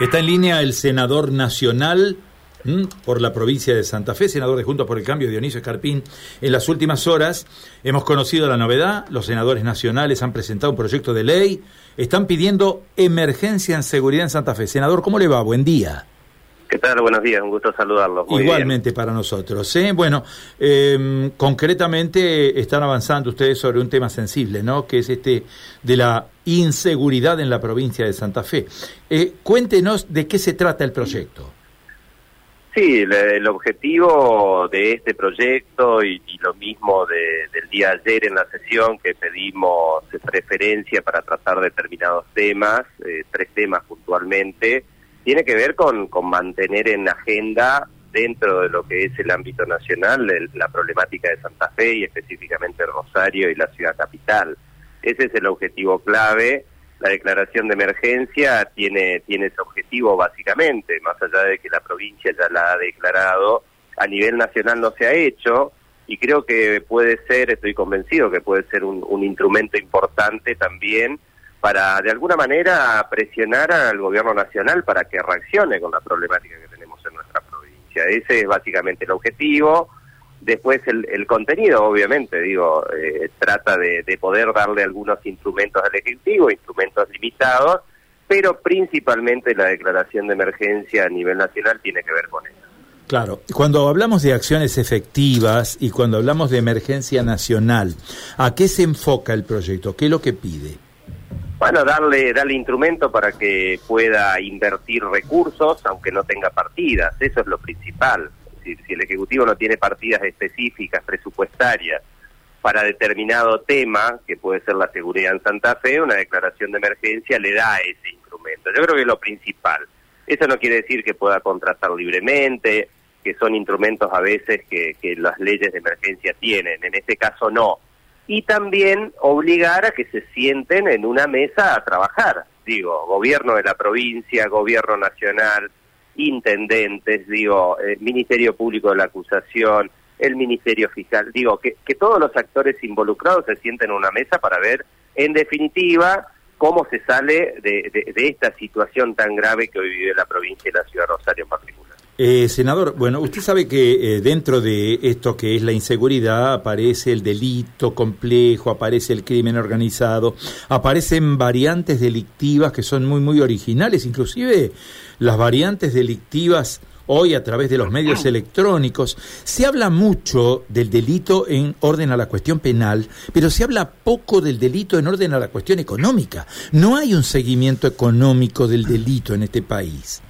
Está en línea el senador nacional por la provincia de Santa Fe, senador de Juntos por el Cambio, Dionisio Escarpín. En las últimas horas hemos conocido la novedad, los senadores nacionales han presentado un proyecto de ley, están pidiendo emergencia en seguridad en Santa Fe. Senador, ¿cómo le va? Buen día. ¿Qué tal? Buenos días, un gusto saludarlo. Igualmente para nosotros. ¿eh? Bueno, em, concretamente están avanzando ustedes sobre un tema sensible, ¿no? Que es este de la inseguridad en la provincia de Santa Fe. Eh, cuéntenos de qué se trata el proyecto. Sí, el, objetivo de este proyecto y, lo mismo del día de ayer en la sesión que pedimos preferencia para tratar determinados temas, eh, tres temas puntualmente, tiene que ver con, con mantener en agenda dentro de lo que es el ámbito nacional la problemática de Santa Fe y específicamente Rosario y la ciudad capital. Ese es el objetivo clave. La declaración de emergencia tiene, tiene ese objetivo básicamente, más allá de que la provincia ya la ha declarado, a nivel nacional no se ha hecho y creo que puede ser, estoy convencido que puede ser un, un instrumento importante también para de alguna manera presionar al gobierno nacional para que reaccione con la problemática que tenemos en nuestra provincia. Ese es básicamente el objetivo. Después el, contenido, obviamente, digo, eh, trata de, poder darle algunos instrumentos al Ejecutivo, instrumentos limitados, pero principalmente la declaración de emergencia a nivel nacional tiene que ver con eso. Claro, cuando hablamos de acciones efectivas y cuando hablamos de emergencia nacional, ¿a qué se enfoca el proyecto? ¿Qué es lo que pide? Bueno, darle, darle instrumento para que pueda invertir recursos, aunque no tenga partidas, eso es lo principal. Si el Ejecutivo no tiene partidas específicas, presupuestarias, para determinado tema, que puede ser la seguridad en Santa Fe, una declaración de emergencia le da ese instrumento. Yo creo que es lo principal. Eso no quiere decir que pueda contratar libremente, que son instrumentos a veces que, que las leyes de emergencia tienen. En este caso no y también obligar a que se sienten en una mesa a trabajar. Digo, gobierno de la provincia, gobierno nacional, intendentes, digo, el Ministerio Público de la Acusación, el Ministerio Fiscal, digo, que, que todos los actores involucrados se sienten en una mesa para ver, en definitiva, cómo se sale de, de, de esta situación tan grave que hoy vive la provincia y la ciudad de Rosario en particular. Eh, senador, bueno, usted sabe que eh, dentro de esto que es la inseguridad aparece el delito complejo, aparece el crimen organizado, aparecen variantes delictivas que son muy, muy originales, inclusive las variantes delictivas hoy a través de los medios electrónicos. Se habla mucho del delito en orden a la cuestión penal, pero se habla poco del delito en orden a la cuestión económica. No hay un seguimiento económico del delito en este país.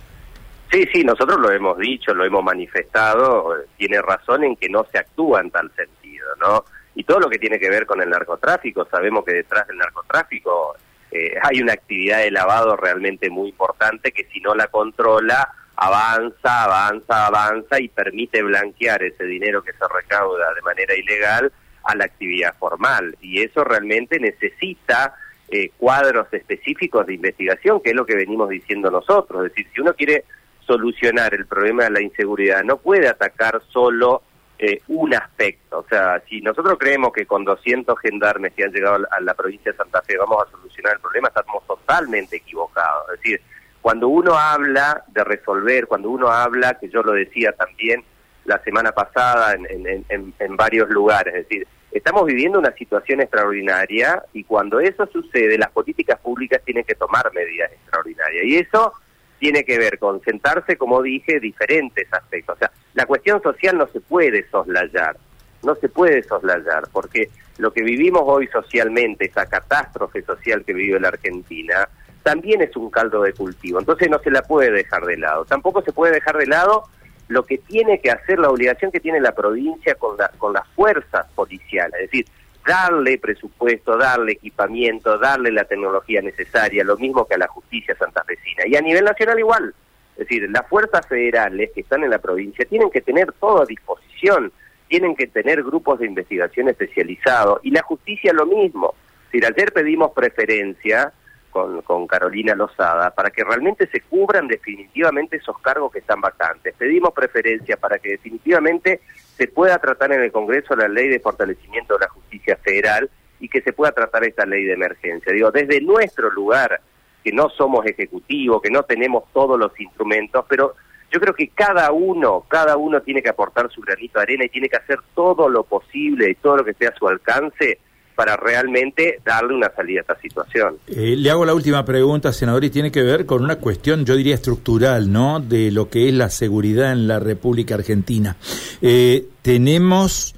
Sí, sí, nosotros lo hemos dicho, lo hemos manifestado, tiene razón en que no se actúa en tal sentido, ¿no? Y todo lo que tiene que ver con el narcotráfico, sabemos que detrás del narcotráfico eh, hay una actividad de lavado realmente muy importante que si no la controla, avanza, avanza, avanza y permite blanquear ese dinero que se recauda de manera ilegal a la actividad formal. Y eso realmente necesita eh, cuadros específicos de investigación, que es lo que venimos diciendo nosotros. Es decir, si uno quiere solucionar el problema de la inseguridad no puede atacar solo eh, un aspecto. O sea, si nosotros creemos que con 200 gendarmes que han llegado a la provincia de Santa Fe vamos a solucionar el problema, estamos totalmente equivocados. Es decir, cuando uno habla de resolver, cuando uno habla, que yo lo decía también la semana pasada en, en varios lugares, es decir, estamos viviendo una situación extraordinaria y cuando eso sucede, las políticas públicas tienen que tomar medidas extraordinarias. Y eso tiene que ver con sentarse, como dije, diferentes aspectos. O sea, la cuestión social no se puede soslayar, no se puede soslayar, porque lo que vivimos hoy socialmente, esa catástrofe social que vive la Argentina, también es un caldo de cultivo, entonces no se la puede dejar de lado. Tampoco se puede dejar de lado lo que tiene que hacer, la obligación que tiene la provincia con, la, con las fuerzas policiales, es decir, darle presupuesto, darle equipamiento, darle la tecnología necesaria, lo mismo que a la justicia santafesina. Y a nivel nacional igual. Es decir, las fuerzas federales que están en la provincia tienen que tener todo a disposición, tienen que tener grupos de investigación especializados y la justicia lo mismo. Es decir, ayer pedimos preferencia con, Carolina Lozada para que realmente se cubran definitivamente esos cargos que están vacantes. Pedimos preferencia para que definitivamente se pueda tratar en el Congreso la ley de fortalecimiento de la federal y que se pueda tratar esta ley de emergencia. Digo, desde nuestro lugar, que no somos ejecutivos, que no tenemos todos los instrumentos, pero yo creo que cada uno, cada uno tiene que aportar su granito de arena y tiene que hacer todo lo posible y todo lo que esté a su alcance para realmente darle una salida a esta situación. Eh, le hago la última pregunta, senador, y tiene que ver con una cuestión, yo diría, estructural, ¿no?, de lo que es la seguridad en la República Argentina. Eh, tenemos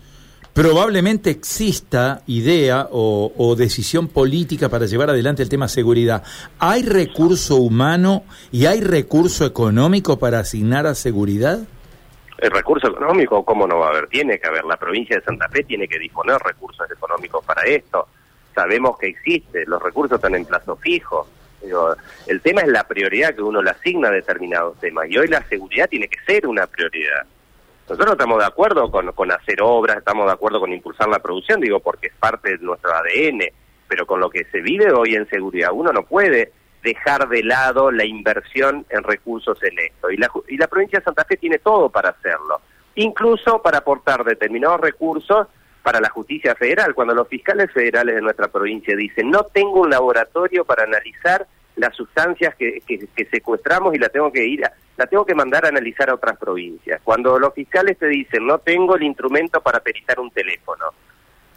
probablemente exista idea o, decisión política para llevar adelante el tema seguridad. ¿Hay recurso humano y hay recurso económico para asignar a seguridad? El recurso económico, ¿cómo no va a haber? Tiene que haber. La provincia de Santa Fe tiene que disponer recursos económicos para esto. Sabemos que existe, los recursos están en plazo fijo. el tema es la prioridad que uno le asigna a determinados temas y hoy la seguridad tiene que ser una prioridad. Nosotros estamos de acuerdo con, con hacer obras, estamos de acuerdo con impulsar la producción, digo, porque es parte de nuestro ADN, pero con lo que se vive hoy en seguridad, uno no puede dejar de lado la inversión en recursos en esto. Y la, y la provincia de Santa Fe tiene todo para hacerlo, incluso para aportar determinados recursos para la justicia federal. Cuando los fiscales federales de nuestra provincia dicen, no tengo un laboratorio para analizar las sustancias que, que, secuestramos y la tengo que ir la tengo que mandar a analizar a otras provincias. Cuando los fiscales te dicen no tengo el instrumento para peritar un teléfono,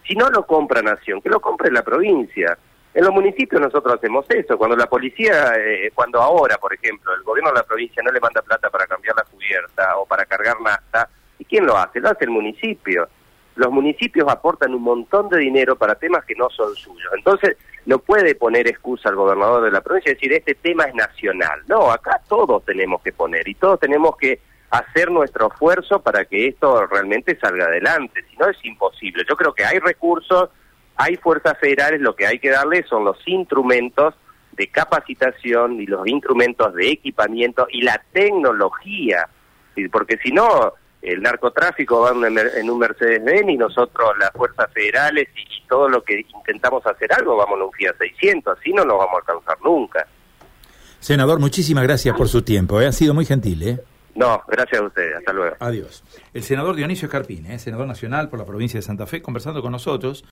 si no lo compra Nación, que lo compre la provincia. En los municipios nosotros hacemos eso. Cuando la policía, eh, cuando ahora, por ejemplo, el gobierno de la provincia no le manda plata para cambiar la cubierta o para cargar nafta, ¿y quién lo hace? Lo hace el municipio. Los municipios aportan un montón de dinero para temas que no son suyos. Entonces, no puede poner excusa al gobernador de la provincia y decir este tema es nacional. No, acá todos tenemos que poner y todos tenemos que hacer nuestro esfuerzo para que esto realmente salga adelante, si no es imposible. Yo creo que hay recursos, hay fuerzas federales, lo que hay que darle son los instrumentos de capacitación y los instrumentos de equipamiento y la tecnología, porque si no, el narcotráfico va en un Mercedes-Benz y nosotros, las fuerzas federales y, todo lo que intentamos hacer algo, vamos a un Fiat 600, así no nos vamos a alcanzar nunca. Senador, muchísimas gracias por su tiempo, ¿eh? ha sido muy gentil. ¿eh? No, gracias a ustedes, hasta luego. Adiós. El senador Dionisio Escarpín, ¿eh? senador nacional por la provincia de Santa Fe, conversando con nosotros.